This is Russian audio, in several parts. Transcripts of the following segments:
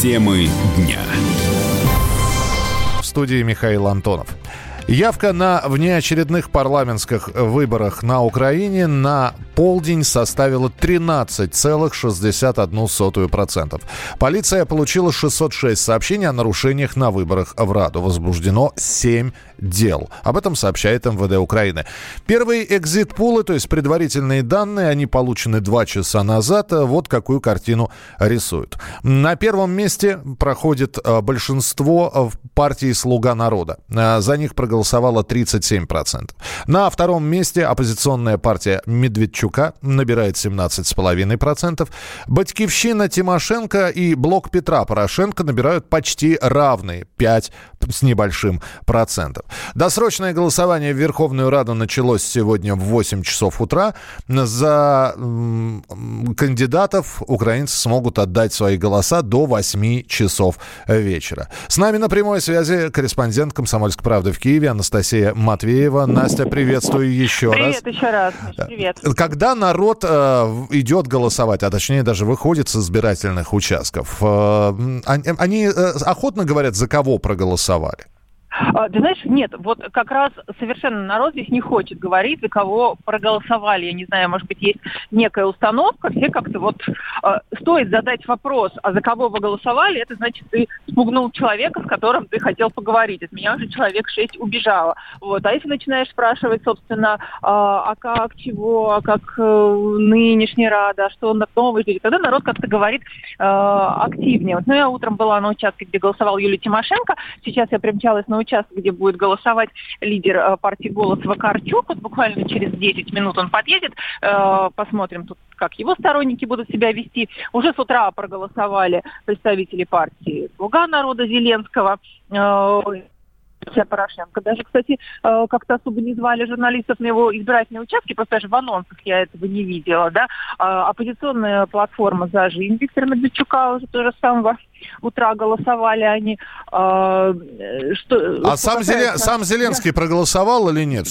Темы дня. В студии Михаил Антонов. Явка на внеочередных парламентских выборах на Украине на полдень составила 13,61%. Полиция получила 606 сообщений о нарушениях на выборах в Раду. Возбуждено 7 дел. Об этом сообщает МВД Украины. Первые экзит-пулы, то есть предварительные данные, они получены два часа назад. Вот какую картину рисуют. На первом месте проходит э, большинство в партии «Слуга народа». Э, за них проголосовало 37%. На втором месте оппозиционная партия Медведчука набирает 17,5%. Батькивщина Тимошенко и блок Петра Порошенко набирают почти равные 5 с небольшим процентов. Досрочное голосование в Верховную Раду началось сегодня в 8 часов утра. За кандидатов украинцы смогут отдать свои голоса до 8 часов вечера. С нами на прямой связи корреспондент «Комсомольской правды» в Киеве Анастасия Матвеева. Настя, приветствую еще привет, раз. Привет еще раз. Привет. Когда народ э, идет голосовать, а точнее даже выходит с избирательных участков, э, они э, охотно говорят, за кого проголосовали? А, ты знаешь, нет, вот как раз совершенно народ здесь не хочет говорить, за кого проголосовали. Я не знаю, может быть, есть некая установка, все как-то вот э, стоит задать вопрос, а за кого вы голосовали, это значит, ты спугнул человека, с которым ты хотел поговорить. От меня уже человек шесть убежало. Вот. А если начинаешь спрашивать, собственно, э, а как, чего, а как э, нынешняя рада, а что новый житель, тогда народ как-то говорит э, активнее. Вот, ну, я утром была на участке, где голосовал Юлия Тимошенко, сейчас я примчалась на участок, где будет голосовать лидер э, партии «Голос» Вакарчук. Вот буквально через 10 минут он подъедет. Э, посмотрим тут, как его сторонники будут себя вести. Уже с утра проголосовали представители партии «Слуга народа» Зеленского э, Порошенко. Даже, кстати, как-то особо не звали журналистов на его избирательные участки, просто даже в анонсах я этого не видела. Да? Оппозиционная платформа «За жизнь» Виктора Медведчука уже тоже самого утра голосовали они. Э, что, а сам, Зелен, сам Зеленский проголосовал или нет?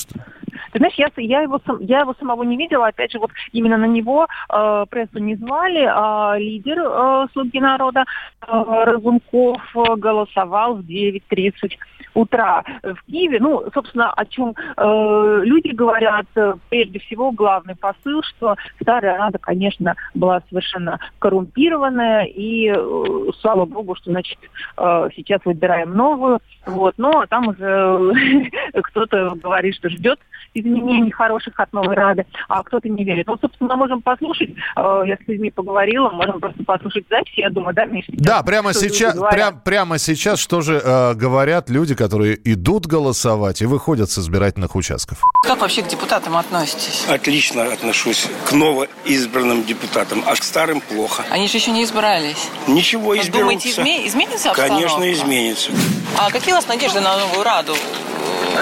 Ты знаешь, я, я, его, я его самого не видела. Опять же, вот именно на него э, прессу не звали. А лидер э, «Слуги народа» э, Разумков голосовал в 9.30 утра в Киеве. Ну, собственно, о чем э, люди говорят, прежде всего, главный посыл, что старая Рада, конечно, была совершенно коррумпированная, и э, слава богу, что, значит, э, сейчас выбираем новую. Вот, но там уже кто-то говорит, что ждет изменений хороших от новой Рады, а кто-то не верит. Вот, собственно, мы можем послушать, э, я с людьми поговорила, можем просто послушать запись, я думаю, да, Миша? Да, прямо сейчас, прям, прямо сейчас что же э, говорят люди, которые идут голосовать и выходят с избирательных участков? Как вообще к депутатам относитесь? Отлично отношусь к новоизбранным депутатам, а к старым плохо. Они же еще не избрались. Ничего, изберутся. Думаете, изме- изменится обстановка? Конечно, изменится. А какие у вас надежды на новую Раду?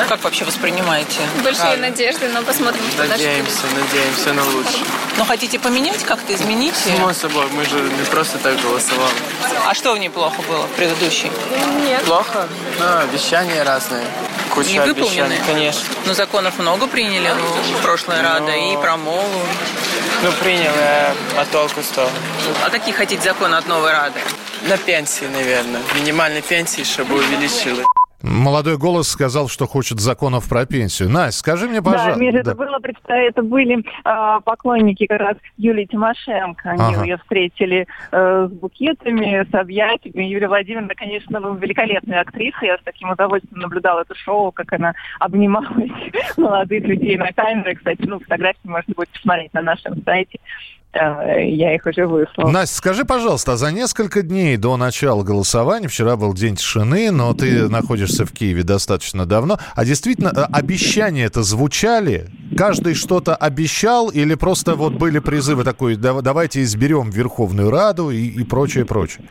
Как вообще воспринимаете? Большие а, надежды, но посмотрим, что Надеемся, дальше. надеемся на лучшее. Но хотите поменять как-то, изменить? Само собой, мы же не просто так голосовали. А что в ней плохо было в предыдущей? Нет. Плохо? Ну, обещания разные. Куча не выполнены? Обещаний, конечно. Ну, законов много приняли, ну, прошлая Но... Рада, и про МОЛу. Ну, приняли, а толку что? А какие хотите законы от новой Рады? На пенсии, наверное. Минимальной пенсии, чтобы увеличили. Молодой голос сказал, что хочет законов про пенсию. Настя, скажи мне, пожалуйста. Да, Миша, да. это, было, это были э, поклонники как раз Юлии Тимошенко. Они ага. ее встретили э, с букетами, с объятиями. Юлия Владимировна, конечно, великолепная актриса. Я с таким удовольствием наблюдала это шоу, как она обнимала молодых людей на камеры. Кстати, ну, фотографии можно будет посмотреть на нашем сайте. Я их уже выслал. Настя, скажи, пожалуйста, а за несколько дней до начала голосования, вчера был день тишины, но ты находишься в Киеве достаточно давно, а действительно э, обещания это звучали? Каждый что-то обещал или просто вот были призывы такой, давайте изберем Верховную Раду и, и прочее, прочее?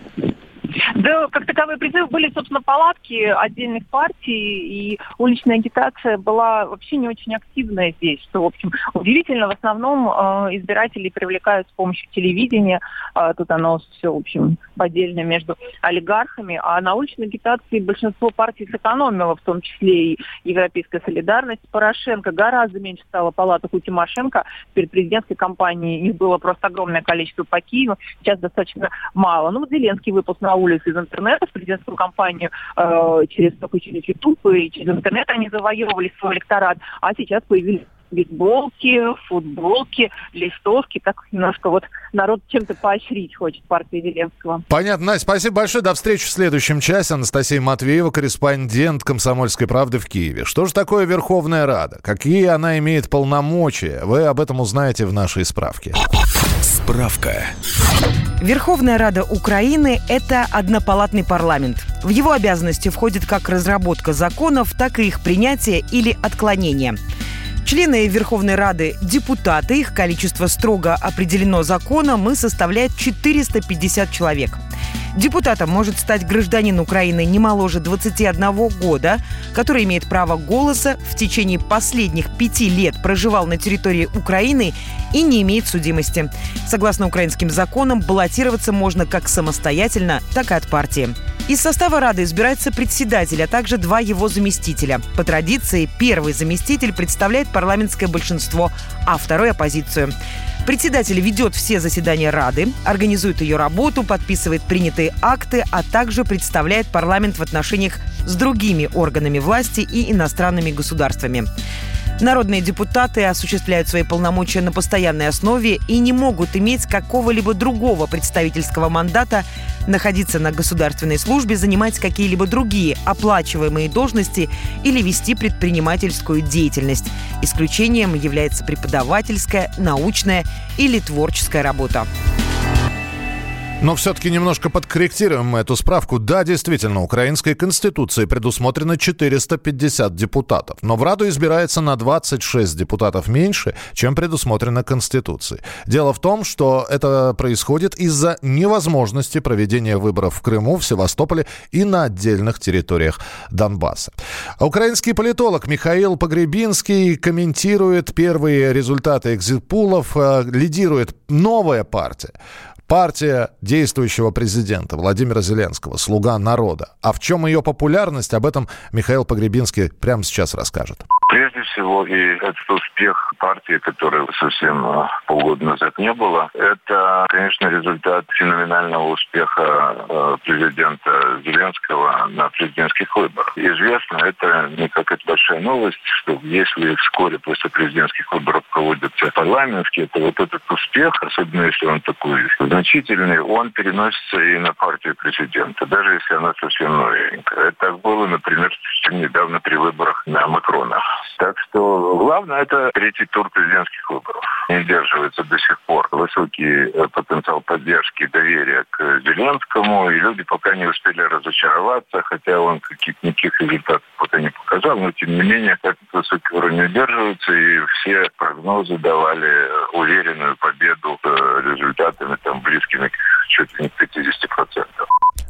Да, как таковые призывы были, собственно, палатки отдельных партий, и уличная агитация была вообще не очень активная здесь, что, в общем, удивительно. В основном э, избирателей привлекают с помощью телевидения. Э, тут оно все, в общем, поддельно между олигархами. А на уличной агитации большинство партий сэкономило, в том числе и Европейская солидарность. Порошенко гораздо меньше стало палаток у Тимошенко. Перед президентской кампанией их было просто огромное количество по Киеву. Сейчас достаточно мало. Ну, Зеленский выпуск на улицу улиц из интернета в президентскую кампанию э, через только через YouTube и через интернет они завоевывали свой электорат, а сейчас появились бейсболки, футболки, листовки. Так немножко вот народ чем-то поощрить хочет партии Зеленского. Понятно. Настя, спасибо большое. До встречи в следующем часе. Анастасия Матвеева, корреспондент «Комсомольской правды» в Киеве. Что же такое Верховная Рада? Какие она имеет полномочия? Вы об этом узнаете в нашей справке. Справка. Верховная Рада Украины – это однопалатный парламент. В его обязанности входит как разработка законов, так и их принятие или отклонение – Члены Верховной Рады – депутаты. Их количество строго определено законом и составляет 450 человек. Депутатом может стать гражданин Украины не моложе 21 года, который имеет право голоса, в течение последних пяти лет проживал на территории Украины и не имеет судимости. Согласно украинским законам, баллотироваться можно как самостоятельно, так и от партии. Из состава Рады избирается председатель, а также два его заместителя. По традиции, первый заместитель представляет парламентское большинство, а второй – оппозицию. Председатель ведет все заседания Рады, организует ее работу, подписывает принятые акты, а также представляет парламент в отношениях с другими органами власти и иностранными государствами. Народные депутаты осуществляют свои полномочия на постоянной основе и не могут иметь какого-либо другого представительского мандата, находиться на государственной службе, занимать какие-либо другие оплачиваемые должности или вести предпринимательскую деятельность. Исключением является преподавательская, научная или творческая работа. Но все-таки немножко подкорректируем эту справку. Да, действительно, украинской конституции предусмотрено 450 депутатов. Но в Раду избирается на 26 депутатов меньше, чем предусмотрено Конституцией. Дело в том, что это происходит из-за невозможности проведения выборов в Крыму, в Севастополе и на отдельных территориях Донбасса. Украинский политолог Михаил Погребинский комментирует первые результаты экзитпулов, э, лидирует новая партия. Партия действующего президента Владимира Зеленского «Слуга народа». А в чем ее популярность, об этом Михаил Погребинский прямо сейчас расскажет. Всего, и этот успех партии, который совсем э, полгода назад не было, это, конечно, результат феноменального успеха э, президента Зеленского на президентских выборах. Известно, это не какая-то большая новость, что если вскоре после президентских выборов проводятся парламентские, то вот этот успех, особенно если он такой значительный, он переносится и на партию президента, даже если она совсем новенькая. Это так было, например, недавно при выборах на Макрона. Так что главное это третий тур президентских выборов. Не держивается до сих пор высокий э, потенциал поддержки и доверия к Зеленскому, и люди пока не успели разочароваться, хотя он каких-то никаких результатов пока не показал, но тем не менее этот высокий уровень удерживается, и все прогнозы давали уверенную победу э, результатами там близкими чуть ли не к 50%.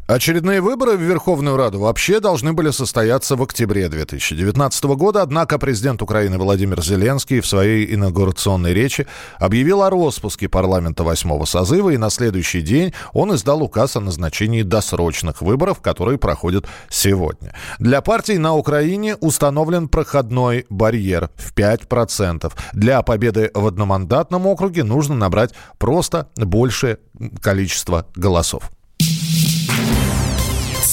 Очередные выборы в Верховную Раду вообще должны были состояться в октябре 2019 года, однако президент Украины Владимир Зеленский в своей инаугурационной речи объявил о распуске парламента восьмого созыва, и на следующий день он издал указ о назначении досрочных выборов, которые проходят сегодня. Для партий на Украине установлен проходной барьер в 5%. Для победы в одномандатном округе нужно набрать просто большее количество голосов.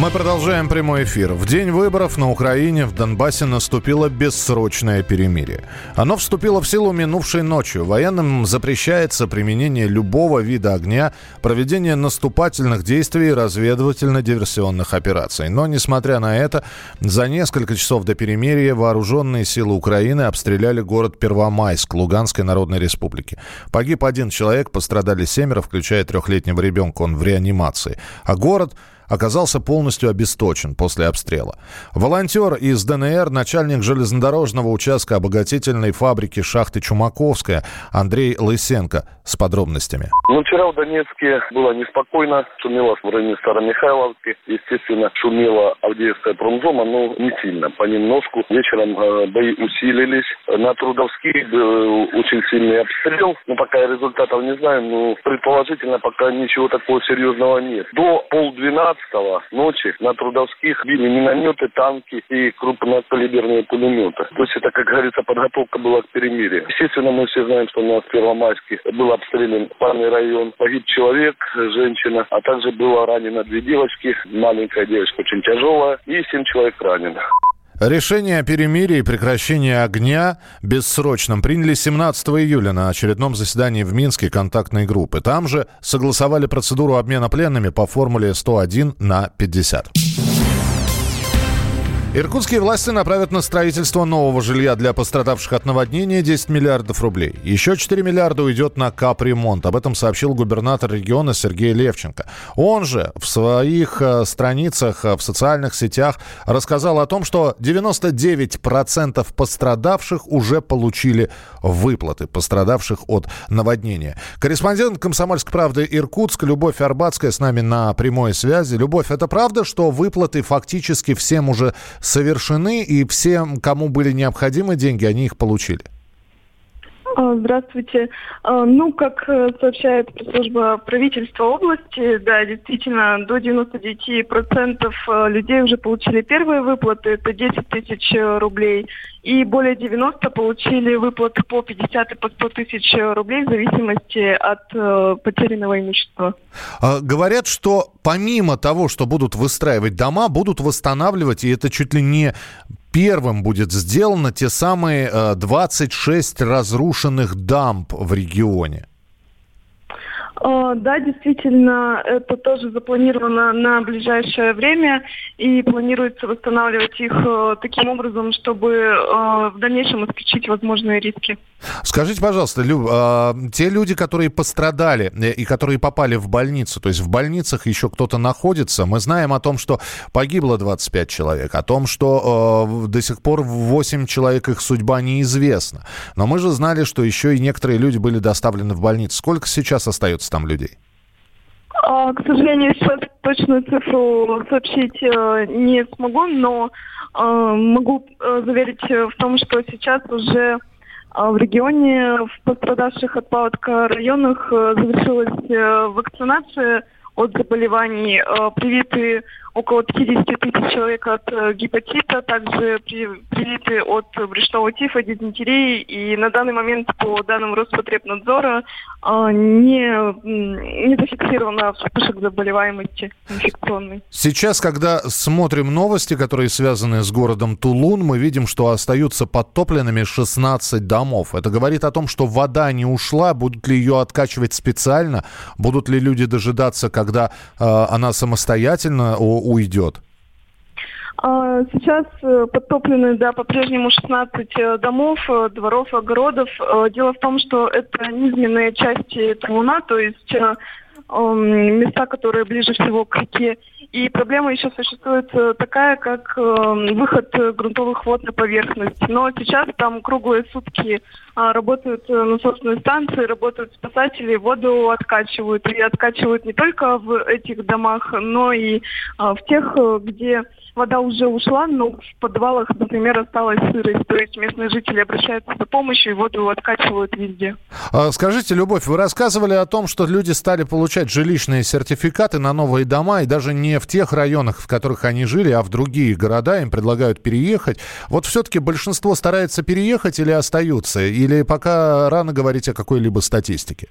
Мы продолжаем прямой эфир. В день выборов на Украине в Донбассе наступило бессрочное перемирие. Оно вступило в силу минувшей ночью. Военным запрещается применение любого вида огня, проведение наступательных действий и разведывательно-диверсионных операций. Но, несмотря на это, за несколько часов до перемирия вооруженные силы Украины обстреляли город Первомайск Луганской Народной Республики. Погиб один человек, пострадали семеро, включая трехлетнего ребенка, он в реанимации. А город оказался полностью обесточен после обстрела. Волонтер из ДНР, начальник железнодорожного участка обогатительной фабрики шахты Чумаковская Андрей Лысенко с подробностями. Ну, вчера в Донецке было неспокойно, шумело в районе Старомихайловки, естественно, шумела Авдеевская промзома, но не сильно, понемножку. Вечером э, бои усилились. На Трудовских был очень сильный обстрел, но пока я результатов не знаю, но предположительно пока ничего такого серьезного нет. До полдвенадцатого 15 ночи на Трудовских били минометы, танки и крупнокалиберные пулеметы. То есть это, как говорится, подготовка была к перемирию. Естественно, мы все знаем, что у нас в Первомайске был обстрелян парный район. Погиб человек, женщина, а также было ранено две девочки. Маленькая девочка очень тяжелая и семь человек ранено. Решение о перемирии и прекращении огня бессрочном приняли 17 июля на очередном заседании в Минске контактной группы. Там же согласовали процедуру обмена пленными по формуле 101 на 50. Иркутские власти направят на строительство нового жилья для пострадавших от наводнения 10 миллиардов рублей. Еще 4 миллиарда уйдет на капремонт. Об этом сообщил губернатор региона Сергей Левченко. Он же в своих э, страницах э, в социальных сетях рассказал о том, что 99% пострадавших уже получили выплаты, пострадавших от наводнения. Корреспондент «Комсомольской правды» Иркутск Любовь Арбатская с нами на прямой связи. Любовь, это правда, что выплаты фактически всем уже совершены, и всем, кому были необходимы деньги, они их получили? А, здравствуйте. А, ну, как э, сообщает служба правительства области, да, действительно, до 99% э, людей уже получили первые выплаты, это 10 тысяч э, рублей, и более 90 получили выплаты по 50 и по 100 тысяч рублей в зависимости от потерянного имущества. А, говорят, что помимо того, что будут выстраивать дома, будут восстанавливать, и это чуть ли не первым будет сделано те самые 26 э, разрушенных дамб в регионе? А, да, действительно, это тоже запланировано на ближайшее время и планируется восстанавливать их э, таким образом, чтобы э, в дальнейшем исключить возможные риски. Скажите, пожалуйста, Люб, а, те люди, которые пострадали э, и которые попали в больницу, то есть в больницах еще кто-то находится, мы знаем о том, что погибло 25 человек, о том, что э, до сих пор 8 человек их судьба неизвестна. Но мы же знали, что еще и некоторые люди были доставлены в больницу. Сколько сейчас остается там людей? А, к сожалению, сейчас точную цифру сообщить э, не смогу, но э, могу э, заверить в том, что сейчас уже в регионе, в пострадавших от паводка районах завершилась вакцинация от заболеваний. Э, привиты около 50 тысяч человек от э, гепатита, также привиты от брюшного тифа, дизентерии. И на данный момент, по данным Роспотребнадзора, э, не, не зафиксировано вспышек заболеваемости инфекционной. Сейчас, когда смотрим новости, которые связаны с городом Тулун, мы видим, что остаются подтопленными 16 домов. Это говорит о том, что вода не ушла, будут ли ее откачивать специально, будут ли люди дожидаться, когда э, она самостоятельно уйдет? А, сейчас э, подтоплены, да, по-прежнему 16 э, домов, дворов, огородов. Дело в том, что это низменные части Труна, то есть места, которые ближе всего к реке. И проблема еще существует такая, как выход грунтовых вод на поверхность. Но сейчас там круглые сутки а, работают насосные станции, работают спасатели, воду откачивают. И откачивают не только в этих домах, но и а, в тех, где вода уже ушла, но в подвалах, например, осталась сырость. То есть местные жители обращаются за помощью и воду откачивают везде. А, скажите, Любовь, вы рассказывали о том, что люди стали получать жилищные сертификаты на новые дома, и даже не в тех районах, в которых они жили, а в другие города им предлагают переехать. Вот все-таки большинство старается переехать или остаются? Или пока рано говорить о какой-либо статистике?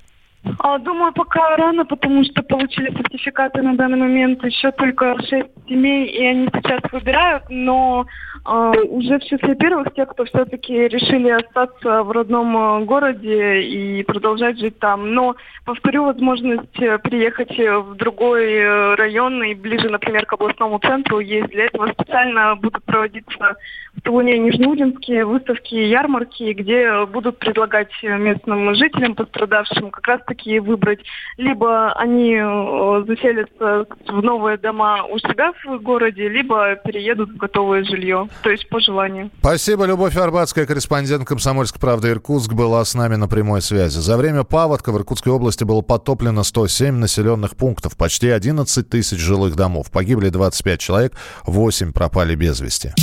А, думаю, пока рано, потому что получили сертификаты на данный момент. Еще только шесть семей, и они сейчас выбирают, но уже в числе первых те, кто все-таки решили остаться в родном а, городе и продолжать жить там. Но, повторю, возможность э, приехать в другой э, район и ближе, например, к областному центру есть. Для этого специально будут проводиться в Тулуне Нижнеудинские выставки и ярмарки, где будут предлагать местным жителям, пострадавшим, как раз-таки выбрать. Либо они э, заселятся в новые дома у себя в городе, либо переедут в готовое жилье. То есть по желанию. Спасибо. Любовь Арбатская, корреспондент «Комсомольской правды» Иркутск, была с нами на прямой связи. За время паводка в Иркутской области было потоплено 107 населенных пунктов, почти 11 тысяч жилых домов. Погибли 25 человек, 8 пропали без вести.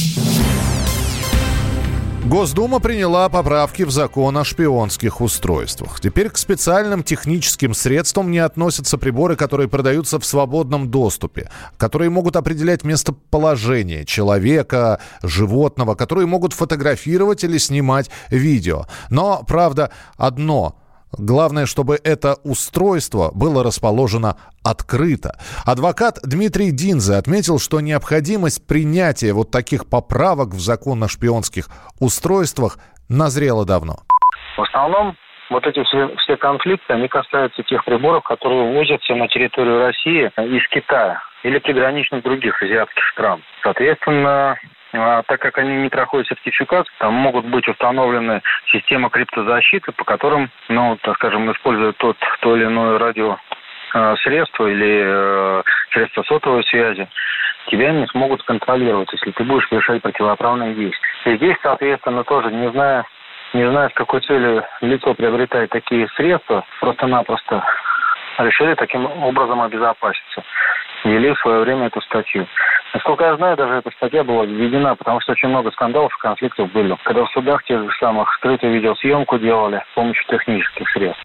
Госдума приняла поправки в закон о шпионских устройствах. Теперь к специальным техническим средствам не относятся приборы, которые продаются в свободном доступе, которые могут определять местоположение человека, животного, которые могут фотографировать или снимать видео. Но, правда, одно – Главное, чтобы это устройство было расположено открыто. Адвокат Дмитрий Динзе отметил, что необходимость принятия вот таких поправок в закон о шпионских устройствах назрела давно. В основном вот эти все, все конфликты, они касаются тех приборов, которые ввозятся на территорию России из Китая или приграничных других азиатских стран. Соответственно, так как они не проходят сертификацию, там могут быть установлены системы криптозащиты, по которым, ну, так скажем, используют тот, то или иное радио а, средство или э, средства сотовой связи, тебя не смогут контролировать, если ты будешь совершать противоправные действия. И здесь, соответственно, тоже не зная, не зная, с какой целью лицо приобретает такие средства, просто-напросто решили таким образом обезопаситься. Ввели в свое время эту статью. Насколько я знаю, даже эта статья была введена, потому что очень много скандалов и конфликтов были. Когда в судах тех же самых скрытую видеосъемку делали с помощью технических средств.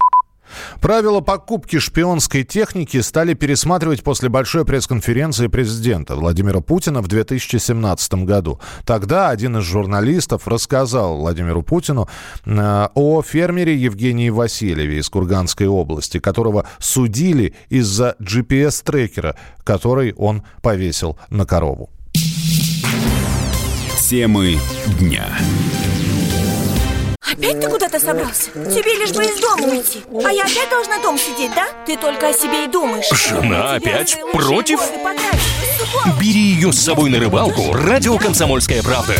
Правила покупки шпионской техники стали пересматривать после большой пресс-конференции президента Владимира Путина в 2017 году. Тогда один из журналистов рассказал Владимиру Путину э, о фермере Евгении Васильеве из Курганской области, которого судили из-за GPS-трекера, который он повесил на корову. Темы дня. Опять ты куда-то собрался? Тебе лишь бы из дома уйти. А я опять должна дом сидеть, да? Ты только о себе и думаешь. Жена опять против? Бери ее с собой на рыбалку. Радио «Комсомольская правда»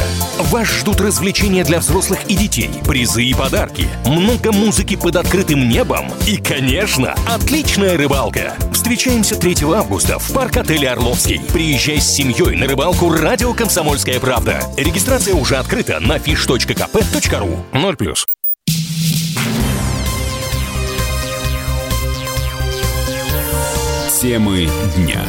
Вас ждут развлечения для взрослых и детей Призы и подарки Много музыки под открытым небом И, конечно, отличная рыбалка. Встречаемся 3 августа в парк-отеле «Орловский» Приезжай с семьей на рыбалку Радио «Комсомольская правда» Регистрация уже открыта на fish.kp.ru 0 плюс. Темы дня.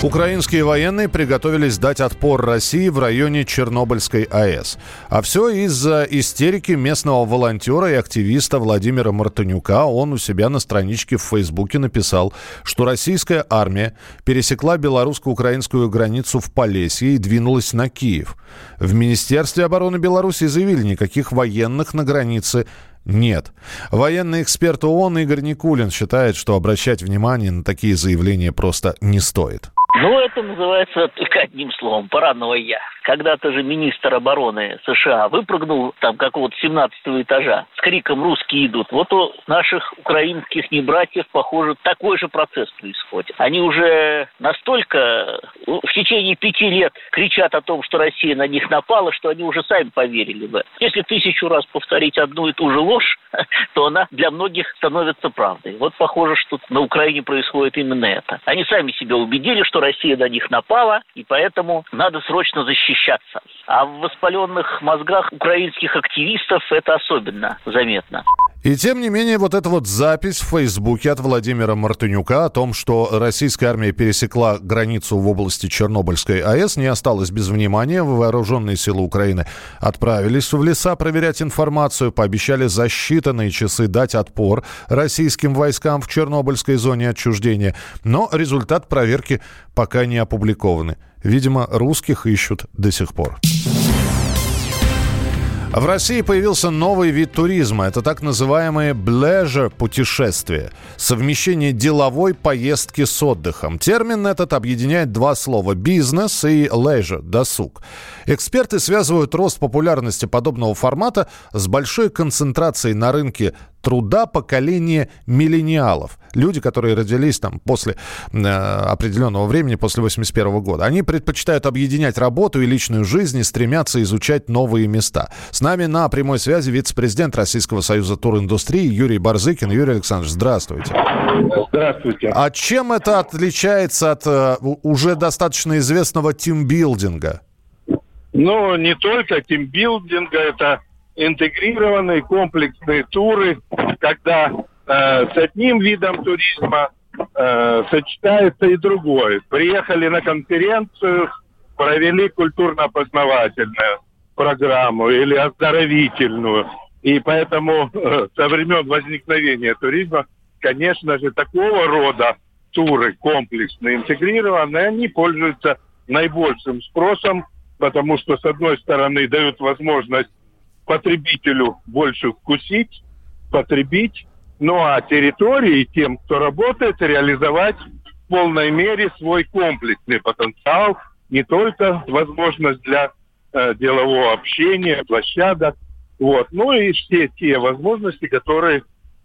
Украинские военные приготовились дать отпор России в районе Чернобыльской АЭС. А все из-за истерики местного волонтера и активиста Владимира Мартынюка. Он у себя на страничке в Фейсбуке написал, что российская армия пересекла белорусско-украинскую границу в Полесье и двинулась на Киев. В Министерстве обороны Беларуси заявили, никаких военных на границе нет. Военный эксперт ООН Игорь Никулин считает, что обращать внимание на такие заявления просто не стоит. Ну, это называется только одним словом – паранойя. Когда-то же министр обороны США выпрыгнул там какого-то 17 этажа с криком «Русские идут». Вот у наших украинских небратьев, похоже, такой же процесс происходит. Они уже настолько ну, в течение пяти лет кричат о том, что Россия на них напала, что они уже сами поверили в это. Если тысячу раз повторить одну и ту же ложь, то она для многих становится правдой. Вот похоже, что на Украине происходит именно это. Они сами себя убедили, что Россия на них напала, и поэтому надо срочно защищать защищаться. А в воспаленных мозгах украинских активистов это особенно заметно. И тем не менее, вот эта вот запись в Фейсбуке от Владимира Мартынюка о том, что российская армия пересекла границу в области Чернобыльской АЭС, не осталась без внимания. Вооруженные силы Украины отправились в леса проверять информацию, пообещали за считанные часы дать отпор российским войскам в Чернобыльской зоне отчуждения. Но результат проверки пока не опубликованы. Видимо, русских ищут до сих пор. В России появился новый вид туризма. Это так называемые блежер путешествия. Совмещение деловой поездки с отдыхом. Термин этот объединяет два слова – бизнес и leisure – досуг. Эксперты связывают рост популярности подобного формата с большой концентрацией на рынке труда поколения миллениалов. Люди, которые родились там после э, определенного времени, после 81 года. Они предпочитают объединять работу и личную жизнь и стремятся изучать новые места. С нами на прямой связи вице-президент Российского союза туриндустрии Юрий Барзыкин. Юрий Александрович, здравствуйте. Здравствуйте. А чем это отличается от э, уже достаточно известного тимбилдинга? Ну, не только тимбилдинга, это интегрированные комплексные туры, когда э, с одним видом туризма э, сочетается и другой. Приехали на конференцию, провели культурно-познавательную программу или оздоровительную. И поэтому э, со времен возникновения туризма, конечно же, такого рода туры комплексные, интегрированные, они пользуются наибольшим спросом, потому что, с одной стороны, дают возможность потребителю больше вкусить, потребить, ну а территории тем, кто работает, реализовать в полной мере свой комплексный потенциал, не только возможность для э, делового общения, площадок, вот, ну и все те возможности, которые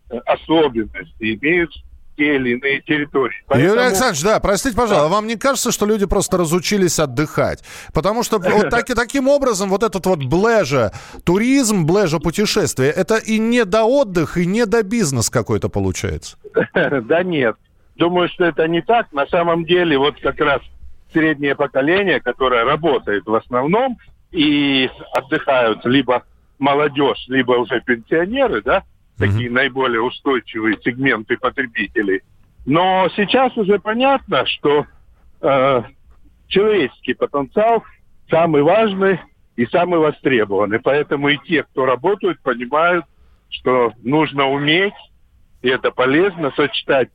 э, особенности имеют те или иные территории. Поэтому... Юрий Александрович, да, простите, пожалуйста, да. вам не кажется, что люди просто разучились отдыхать? Потому что вот так, таким образом вот этот вот блежа, туризм, блежа путешествие, это и не до отдых, и не до бизнес какой-то получается. Да нет. Думаю, что это не так. На самом деле, вот как раз среднее поколение, которое работает в основном, и отдыхают либо молодежь, либо уже пенсионеры, да, такие mm-hmm. наиболее устойчивые сегменты потребителей. Но сейчас уже понятно, что э, человеческий потенциал самый важный и самый востребованный. Поэтому и те, кто работают, понимают, что нужно уметь, и это полезно, сочетать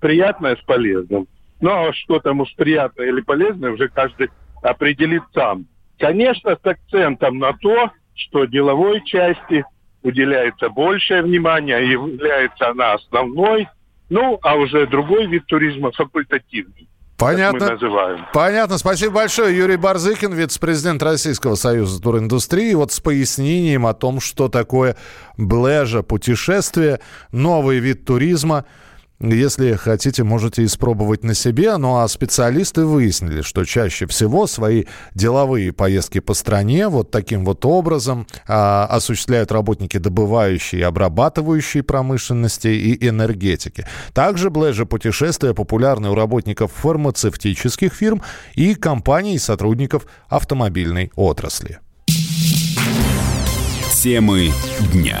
приятное с полезным. Ну, а что там уж приятное или полезное, уже каждый определит сам. Конечно, с акцентом на то, что деловой части уделяется большее внимание, является она основной, ну, а уже другой вид туризма факультативный. Понятно. называем. Понятно. Спасибо большое. Юрий Барзыкин, вице-президент Российского союза туриндустрии. Вот с пояснением о том, что такое блежа путешествие, новый вид туризма – если хотите, можете испробовать на себе. Ну а специалисты выяснили, что чаще всего свои деловые поездки по стране вот таким вот образом а, осуществляют работники добывающей и обрабатывающей промышленности и энергетики. Также блэжи путешествия популярны у работников фармацевтических фирм и компаний и сотрудников автомобильной отрасли. Темы дня.